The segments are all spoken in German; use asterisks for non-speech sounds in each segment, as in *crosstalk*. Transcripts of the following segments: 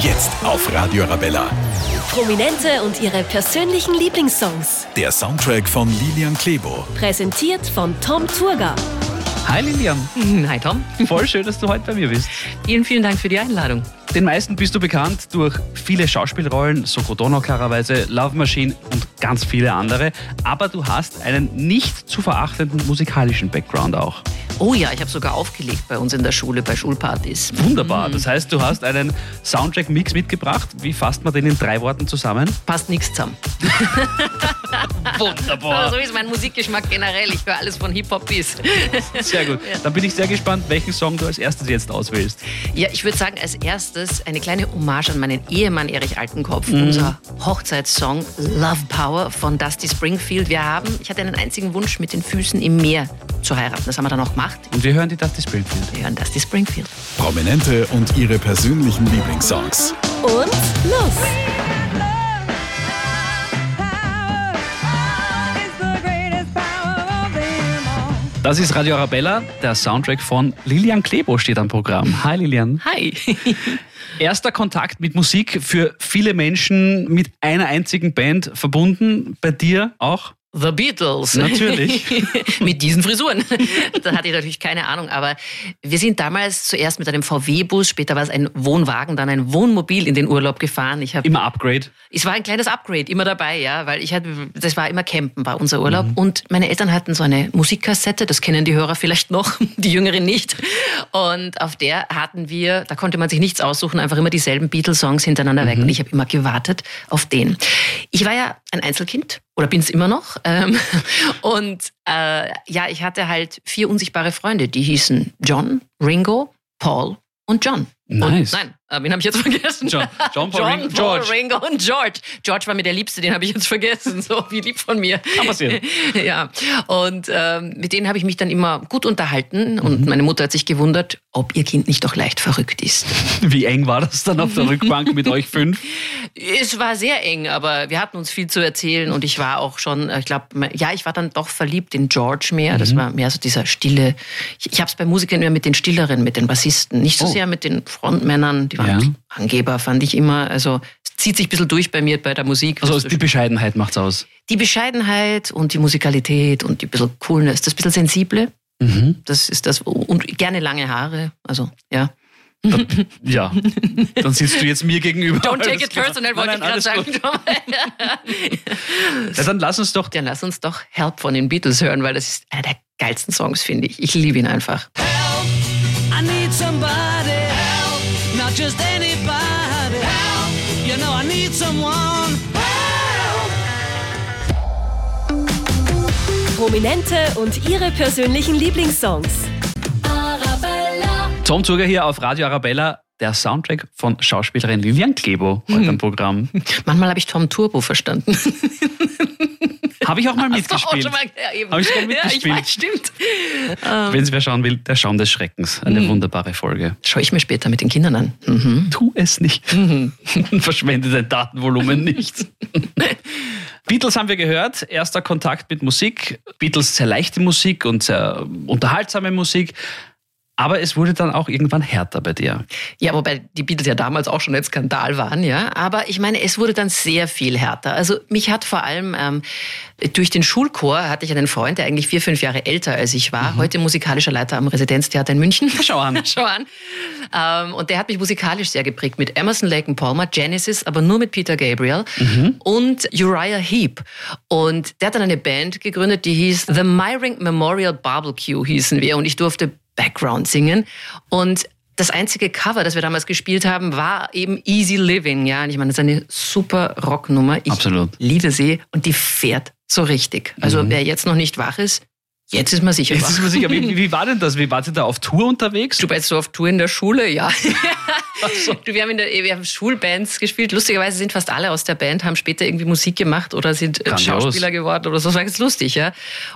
Jetzt auf Radio Arabella. Prominente und ihre persönlichen Lieblingssongs. Der Soundtrack von Lilian Klebo. Präsentiert von Tom Turga. Hi Lilian, Hi Tom. voll schön, dass du heute bei mir bist. Vielen, vielen Dank für die Einladung. Den meisten bist du bekannt durch viele Schauspielrollen, Soko Donau klarerweise, Love Machine und ganz viele andere. Aber du hast einen nicht zu verachtenden musikalischen Background auch. Oh ja, ich habe sogar aufgelegt bei uns in der Schule, bei Schulpartys. Wunderbar. Das heißt, du hast einen Soundtrack-Mix mitgebracht. Wie fasst man den in drei Worten zusammen? Passt nichts zusammen. *laughs* Wunderbar. Aber so ist mein Musikgeschmack generell. Ich höre alles von Hip-Hop bis. Sehr gut. Dann bin ich sehr gespannt, welchen Song du als erstes jetzt auswählst. Ja, ich würde sagen, als erstes eine kleine Hommage an meinen Ehemann Erich Altenkopf. Unser Hochzeitssong Love Power von Dusty Springfield. Wir haben, ich hatte einen einzigen Wunsch, mit den Füßen im Meer zu heiraten. Das haben wir dann auch gemacht. Und wir hören die Dusty Springfield. Wir hören Dusty Springfield. Prominente und ihre persönlichen Lieblingssongs. Und los! Das ist Radio Arabella, der Soundtrack von Lilian Klebo steht am Programm. Hi Lilian. Hi. *laughs* Erster Kontakt mit Musik für viele Menschen mit einer einzigen Band verbunden. Bei dir auch? The Beatles. Natürlich. *laughs* mit diesen Frisuren. da hatte ich natürlich keine Ahnung. Aber wir sind damals zuerst mit einem VW-Bus, später war es ein Wohnwagen, dann ein Wohnmobil in den Urlaub gefahren. Ich Immer Upgrade. es war ein kleines Upgrade, immer dabei, ja, weil ich hatte, das war immer Campen, war unser Urlaub. Und meine Eltern hatten so eine Musikkassette, das kennen die Hörer vielleicht noch, *laughs* die Jüngeren nicht. Und auf der hatten wir, da konnte man sich nichts aussuchen, einfach immer dieselben Beatles-Songs hintereinander weg. Und ich habe immer gewartet auf den. Ich war ja ein Einzelkind oder bin es immer noch. Ähm, *laughs* und äh, ja, ich hatte halt vier unsichtbare Freunde, die hießen John, Ringo, Paul und John. Nice. Und, nein, äh, wen habe ich jetzt vergessen? John- John, Paul, John, Ringo, Paul, George. Ringo und George. George war mir der Liebste, den habe ich jetzt vergessen. So, wie lieb von mir. Kann passieren. *laughs* Ja, und ähm, mit denen habe ich mich dann immer gut unterhalten. Und meine Mutter hat sich gewundert, ob ihr Kind nicht doch leicht verrückt ist. *laughs* Wie eng war das dann auf der Rückbank mit euch fünf? *laughs* Es war sehr eng, aber wir hatten uns viel zu erzählen und ich war auch schon, äh, ich glaube, ja, ich war dann doch verliebt in George mehr. Das war mehr so dieser stille. Ich, ich habe es bei Musikern immer mit den Stilleren, mit den Bassisten, nicht so Oh. sehr mit den Frontmännern. Waren Ja. Angeber, fand ich immer. Also es zieht sich ein bisschen durch bei mir bei der Musik. Also die Bescheidenheit macht's aus. die Bescheidenheit und die Musikalität und die bisschen Coolness, das bisschen Sensible, Mhm. das ist das. Und gerne lange Haare. Also, ja. Ja, dann sitzt du jetzt mir gegenüber. Don't take it personal, wollte ich gerade sagen. Ja, dann lass uns doch Dann lass uns doch Help von den Beatles hören, weil das ist einer der geilsten Songs, finde ich. Ich liebe ihn einfach. I need somebody help, not just anybody help. You know I need someone help. Prominente und ihre persönlichen Lieblingssongs. Arabella. Tom Zuger hier auf Radio Arabella, der Soundtrack von Schauspielerin Lilian Klebo heute am Programm. *laughs* Manchmal habe ich Tom Turbo verstanden. *laughs* Habe ich auch mal Auch mitgespielt. schon mal, ja, eben. Hab ich sogar Ja, ich mitgespielt. weiß, stimmt. *laughs* Wenn es wer schauen will, der Schaum des Schreckens. Eine Mhm. wunderbare Folge. Schaue ich mir später mit den Kindern an. Mhm. Tu es nicht. Verschwende dein Datenvolumen nicht. Beatles haben wir gehört. Erster Kontakt mit Musik. Beatles sehr leichte Musik und sehr unterhaltsame Musik. Aber es wurde dann auch irgendwann härter bei dir. Ja, wobei die Beatles ja damals auch schon ein Skandal waren, ja. Aber ich meine, es wurde dann sehr viel härter. Also mich hat vor allem ähm, durch den Schulchor hatte ich einen Freund, der eigentlich vier, fünf Jahre älter als ich war, heute musikalischer Leiter am Residenztheater in München. *laughs* Schau an. *laughs* Schau an. Ähm, und der hat mich musikalisch sehr geprägt mit Emerson, Lake and Palmer, Genesis, aber nur mit Peter Gabriel und Uriah Heep. Und der hat dann eine Band gegründet, die hieß The Myring Memorial Barbecue hießen wir. Und ich durfte Background singen. Und das einzige Cover, das wir damals gespielt haben, war eben Easy Living. Ja, und ich meine, das ist eine super Rocknummer. Ich Absolut. liebe sie und die fährt so richtig. Also wer jetzt noch nicht wach ist, jetzt ist man sicher Jetzt ist man sicher, wie, wie *laughs* war denn das? Wie wart ihr da auf Tour unterwegs? Du warst so auf Tour in der Schule, ja. *laughs* Du, wir, haben in der, wir haben Schulbands gespielt. Lustigerweise sind fast alle aus der Band, haben später irgendwie Musik gemacht oder sind äh, Grandios. Schauspieler geworden oder so. Das war ganz lustig, ja.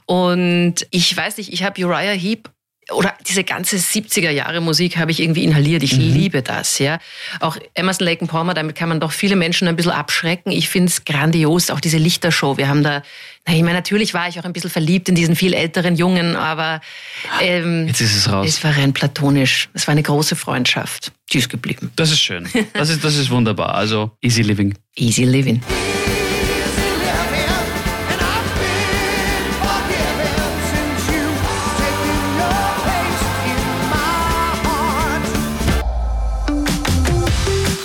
Und ich weiß nicht, ich habe Uriah Heep oder diese ganze 70er Jahre Musik habe ich irgendwie inhaliert. Ich liebe das, ja. Auch Emerson Lake and Palmer, damit kann man doch viele Menschen ein bisschen abschrecken. Ich finde es grandios, auch diese Lichtershow. Wir haben da, na, ich meine, natürlich war ich auch ein bisschen verliebt in diesen viel älteren Jungen, aber ähm, Jetzt ist es raus. es war rein platonisch. Es war eine große Freundschaft. Die ist geblieben. Das ist schön. Das ist, das ist wunderbar. Also easy living. Easy living.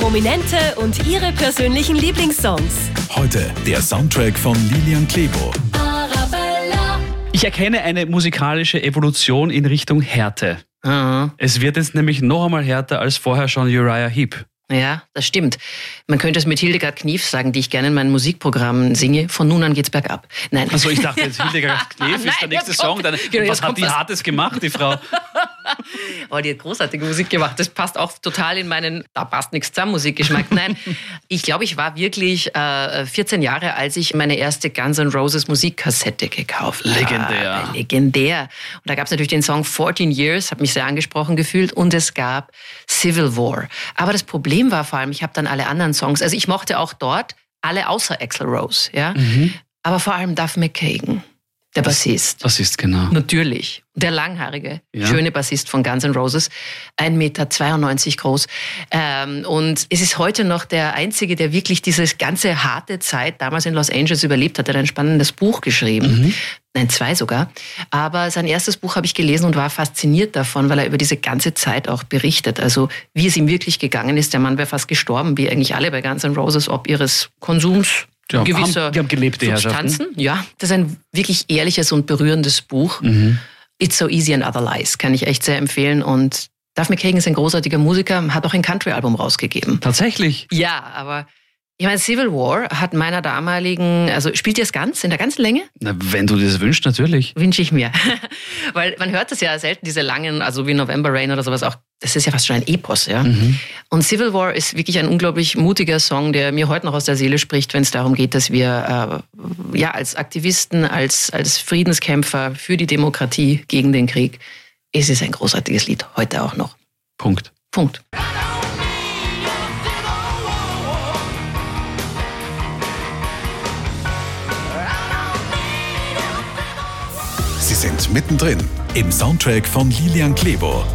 Prominente und ihre persönlichen Lieblingssongs. Heute der Soundtrack von Lilian Klebo. Arabella. Ich erkenne eine musikalische Evolution in Richtung Härte. Ah. Es wird jetzt nämlich noch einmal härter als vorher schon Uriah Heep. Ja, das stimmt. Man könnte es mit Hildegard Knief sagen, die ich gerne in meinen Musikprogrammen singe. Von nun an geht's bergab. Nein. Also ich dachte jetzt, Hildegard *laughs* Knef ist der Nein, nächste jetzt Song. Dann, genau, was hat die was. Hartes gemacht, die Frau? *laughs* *laughs* Oh, die hat großartige Musik gemacht. Das passt auch total in meinen, da passt nichts zusammen, Musikgeschmack. Nein, *laughs* ich glaube, ich war wirklich äh, 14 Jahre, als ich meine erste Guns N' Roses Musikkassette gekauft habe. Legendär. Legendär. Und da gab es natürlich den Song 14 Years, hat mich sehr angesprochen gefühlt. Und es gab Civil War. Aber das Problem war vor allem, ich habe dann alle anderen Songs, also ich mochte auch dort alle außer Axl Rose, ja. Aber vor allem Duff McKagan, der Bassist. Das ist genau. Natürlich. Der langhaarige, Ja. schöne Bassist von Guns N' Roses, 1,92 Meter groß. Ähm, und es ist heute noch der Einzige, der wirklich diese ganze harte Zeit damals in Los Angeles überlebt hat. Er hat ein spannendes Buch geschrieben. Nein, zwei sogar. Aber sein erstes Buch habe ich gelesen und war fasziniert davon, weil er über diese ganze Zeit auch berichtet. Also wie es ihm wirklich gegangen ist. Der Mann wäre fast gestorben, wie eigentlich alle bei Guns N' Roses, ob ihres Konsums Ja, gewisser haben- die haben gelebt, die Herrschaften. Substanzen. Ja, das ist ein wirklich ehrliches und berührendes Buch. Mhm. It's So Easy and Other Lies kann ich echt sehr empfehlen. Und Duff McKagan ist ein großartiger Musiker, hat auch ein Country-Album rausgegeben. Tatsächlich. Ja, aber ich meine, Civil War hat meiner damaligen, also spielt ihr es ganz, in der ganzen Länge? Na, wenn du das wünschst, natürlich. Wünsche ich mir. *laughs* Weil man hört das ja selten, diese langen, also wie November Rain oder sowas auch. Das ist ja fast schon ein Epos, ja. Und Civil War ist wirklich ein unglaublich mutiger Song, der mir heute noch aus der Seele spricht, wenn es darum geht, dass wir äh, ja als Aktivisten, als, als Friedenskämpfer für die Demokratie gegen den Krieg, es ist ein großartiges Lied, heute auch noch. Punkt. Punkt. Sie sind mittendrin im Soundtrack von Lilian Klebo.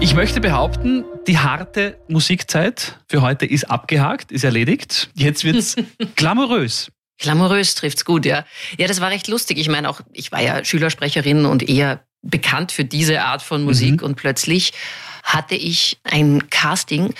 Ich möchte behaupten, die harte Musikzeit für heute ist abgehakt, ist erledigt. Jetzt wird's *laughs* glamourös. Glamourös trifft's gut, ja. Ja, das war recht lustig. Ich meine, auch ich war ja Schülersprecherin und eher bekannt für diese Art von Musik und plötzlich hatte ich ein Casting,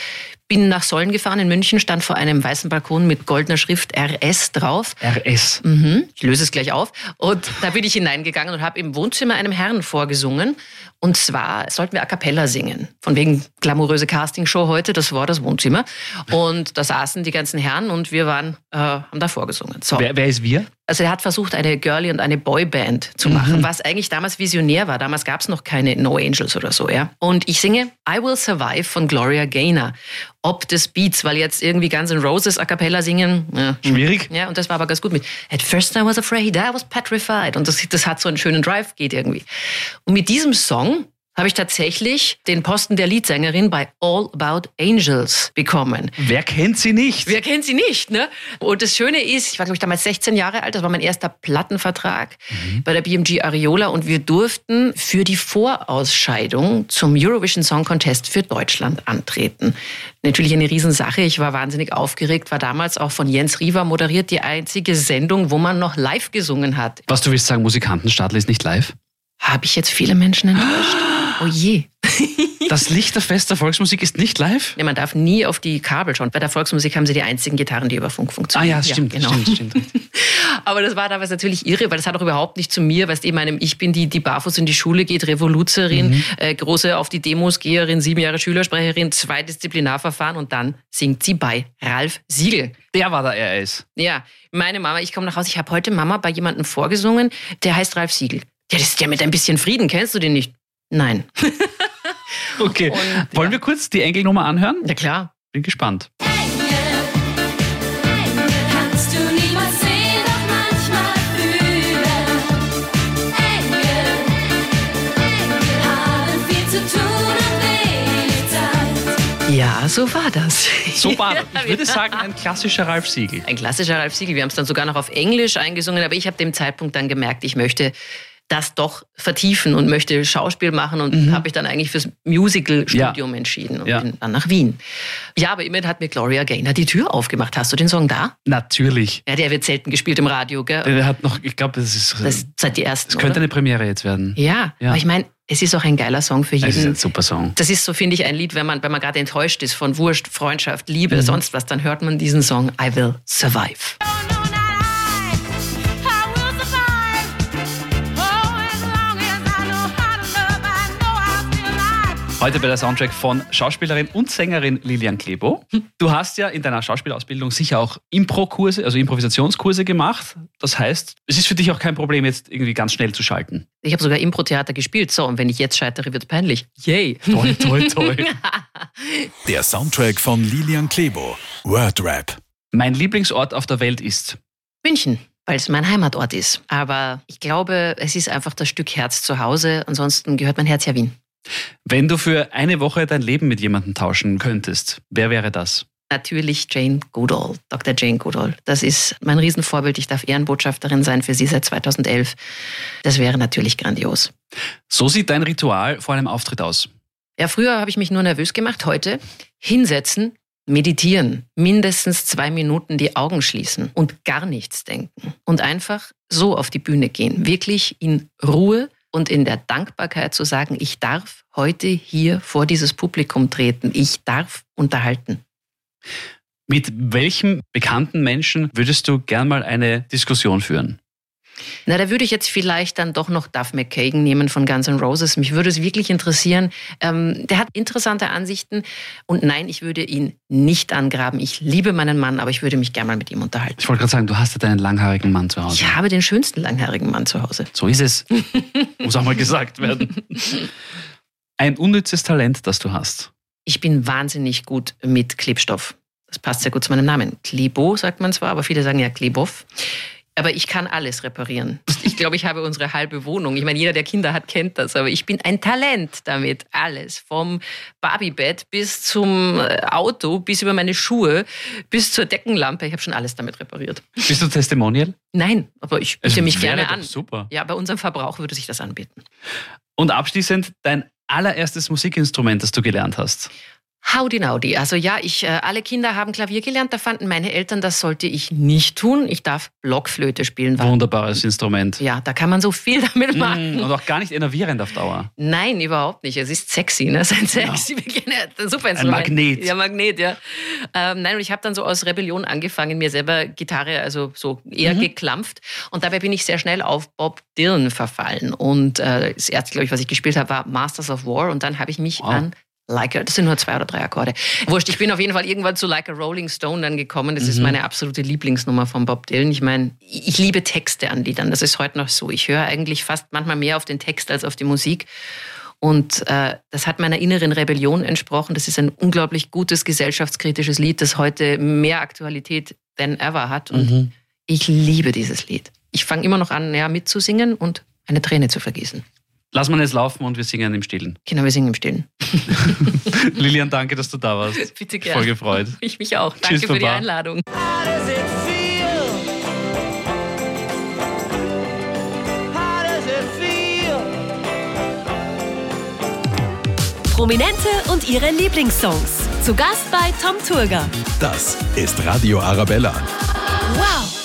bin nach Sollen gefahren in München, stand vor einem weißen Balkon mit goldener Schrift RS drauf. RS. Mhm. Ich löse es gleich auf. Und da bin ich hineingegangen und habe im Wohnzimmer einem Herrn vorgesungen. Und zwar sollten wir a cappella singen. Von wegen glamouröse Castingshow heute, das war das Wohnzimmer. Und da saßen die ganzen Herren und wir waren, äh, haben da vorgesungen. So. Wer, wer ist wir? Also er hat versucht, eine Girlie und eine Boyband zu machen, was eigentlich damals visionär war. Damals gab es noch keine No Angels oder so, ja. Und ich singe I Will Survive von Gloria Gaynor. Ob des Beats, weil jetzt irgendwie Guns N' Roses a cappella singen. Ja. Schwierig. Ja, und das war aber ganz gut mit At first I was afraid, I was petrified. Und das, das hat so einen schönen Drive, geht irgendwie. Und mit diesem Song habe ich tatsächlich den Posten der Leadsängerin bei All About Angels bekommen. Wer kennt sie nicht? Wer kennt sie nicht, ne? Und das Schöne ist, ich war, glaube ich, damals 16 Jahre alt, das war mein erster Plattenvertrag bei der BMG Ariola und wir durften für die Vorausscheidung zum Eurovision Song Contest für Deutschland antreten. Natürlich eine Riesensache, ich war wahnsinnig aufgeregt, war damals auch von Jens Riva moderiert, die einzige Sendung, wo man noch live gesungen hat. Was du willst sagen, Musikantenstadel ist nicht live? Habe ich jetzt viele Menschen enttäuscht? *gasps* Oh je. Das Lichterfest der Volksmusik ist nicht live? Ja, man darf nie auf die Kabel schauen. Bei der Volksmusik haben sie die einzigen Gitarren, die über Funk Ah funktionieren. ja, stimmt, genau. stimmt, stimmt. *laughs* Aber das war damals natürlich irre, weil das hat auch überhaupt nicht zu mir, weißt du, meinem ich bin die, die barfuß in die Schule geht, Revoluzerin, Mhm. äh, große auf die Demos Geherin, sieben Jahre Schülersprecherin, zwei Disziplinarverfahren und dann singt sie bei Ralf Siegel. Der war der RS. Ja, meine Mama, ich komme nach Hause, ich habe heute Mama bei jemandem vorgesungen, der heißt Ralf Siegel ja, das ist ja mit ein bisschen Frieden, kennst du den nicht? Nein. *laughs* okay. Und, Wollen wir kurz die Engel anhören? Ja, klar. Bin gespannt. Ja, so war das. So war das. *laughs* Ich würde sagen, ein klassischer Ralf Siegel. Ein klassischer Ralf Siegel. Wir haben es dann sogar noch auf Englisch eingesungen, aber ich habe dem Zeitpunkt dann gemerkt, ich möchte das doch vertiefen und möchte Schauspiel machen und habe mich dann eigentlich fürs Musical-Studium entschieden und Ja. bin dann nach Wien. Ja, aber immerhin hat mir Gloria Gaynor die Tür aufgemacht. Hast du den Song da? Natürlich. Ja, der wird selten gespielt im Radio, gell? Der hat noch, ich glaube, das ist. Das seid die ersten, das könnte oder? eine Premiere jetzt werden. Ja, Ja. aber ich meine, es ist auch ein geiler Song für Es ist jeden. ein super Song. Das ist so, finde ich, ein Lied, wenn man, wenn man gerade enttäuscht ist von Wurst, Freundschaft, Liebe, Mhm. sonst was, dann hört man diesen Song I Will Survive. Heute bei der Soundtrack von Schauspielerin und Sängerin Lilian Klebo. Du hast ja in deiner Schauspielausbildung sicher auch Impro-Kurse, also Improvisationskurse gemacht. Das heißt, es ist für dich auch kein Problem, jetzt irgendwie ganz schnell zu schalten. Ich habe sogar Impro-Theater gespielt. So, und wenn ich jetzt scheitere, wird peinlich. Yay. Toll, toll, toll. *laughs* Der Soundtrack von Lilian Klebo. Wordrap. mein Lieblingsort auf der Welt ist. München, weil es mein Heimatort ist. Aber ich glaube, es ist einfach das Stück Herz zu Hause. Ansonsten gehört mein Herz ja Wien. Wenn du für eine Woche dein Leben mit jemandem tauschen könntest, wer wäre das? Natürlich Jane Goodall, Dr. Jane Goodall. Das ist mein Riesenvorbild. Ich darf Ehrenbotschafterin sein für sie seit 2011. Das wäre natürlich grandios. So sieht dein Ritual vor einem Auftritt aus. Ja, früher habe ich mich nur nervös gemacht. Heute hinsetzen, meditieren, mindestens zwei Minuten die Augen schließen und gar nichts denken und einfach so auf die Bühne gehen. Wirklich in Ruhe und in der Dankbarkeit zu sagen, ich darf heute hier vor dieses Publikum treten. Ich darf unterhalten. Mit welchem bekannten Menschen würdest du gern mal eine Diskussion führen? Na, da würde ich jetzt vielleicht dann doch noch Duff McKagan nehmen von Guns N' Roses. Mich würde es wirklich interessieren. Ähm, der hat interessante Ansichten. Und nein, ich würde ihn nicht angraben. Ich liebe meinen Mann, aber ich würde mich gerne mal mit ihm unterhalten. Ich wollte gerade sagen, du hast ja deinen langhaarigen Mann zu Hause. Ich habe den schönsten langhaarigen Mann zu Hause. So ist es. *laughs* Muss auch mal gesagt werden. Ein unnützes Talent, das du hast. Ich bin wahnsinnig gut mit Klebstoff. Das passt sehr gut zu meinem Namen. Klebo sagt man zwar, aber viele sagen ja Klebow. Aber ich kann alles reparieren. Ich glaube, ich habe unsere halbe Wohnung. Ich meine, jeder, der Kinder hat, kennt das. Aber ich bin ein Talent damit. Alles. Vom Barbiebett bis zum äh, Auto, bis über meine Schuhe, bis zur Deckenlampe. Ich habe schon alles damit repariert. Bist du Testimonial? Nein, aber ich biete Es mich wäre gerne an. Super. Ja, bei unserem Verbrauch würde sich das anbieten. Und abschließend dein allererstes Musikinstrument, das du gelernt hast. Howdy Nowdy. Also ja, ich, äh, alle Kinder haben Klavier gelernt. Da fanden meine Eltern, das sollte ich nicht tun. Ich darf Blockflöte spielen. Wunderbares Instrument. ja, da kann man so viel damit machen. Mm, Und auch gar nicht enervierend auf Dauer. Nein, überhaupt nicht. Es ist sexy, ne? *laughs* Es ist ein sexy, ein super Instrument. Magnet. Ja, Magnet, ja. Ähm, nein, und ich habe dann so aus Rebellion angefangen, mir selber Gitarre, also so eher Mhm. geklampft. Und dabei bin ich sehr schnell auf Bob Dylan verfallen. Und äh, das erste, glaube ich, was ich gespielt habe, war Masters of War. Und dann habe ich mich Wow. an Like a, das sind nur zwei oder drei Akkorde. Wurscht, ich bin auf jeden Fall irgendwann zu Like a Rolling Stone dann gekommen. Das Mhm. ist meine absolute Lieblingsnummer von Bob Dylan. Ich meine, ich liebe Texte an Liedern. Das ist heute noch so. Ich höre eigentlich fast manchmal mehr auf den Text als auf die Musik. Und äh, das hat meiner inneren Rebellion entsprochen. Das ist ein unglaublich gutes gesellschaftskritisches Lied, das heute mehr Aktualität than ever hat. Und Mhm. ich liebe dieses Lied. Ich fange immer noch an, ja, mitzusingen und eine Träne zu vergießen. Lass mal jetzt laufen und wir singen im Stillen. Kinder, wir singen im Stillen. *laughs* Lilian, danke, dass du da warst. Bitte gerne. Voll gefreut. *laughs* Ich mich auch. Danke Tschüss, für die Baba. Einladung. Prominente und ihre Lieblingssongs. Zu Gast bei Tom Turger. Das ist Radio Arabella. Wow!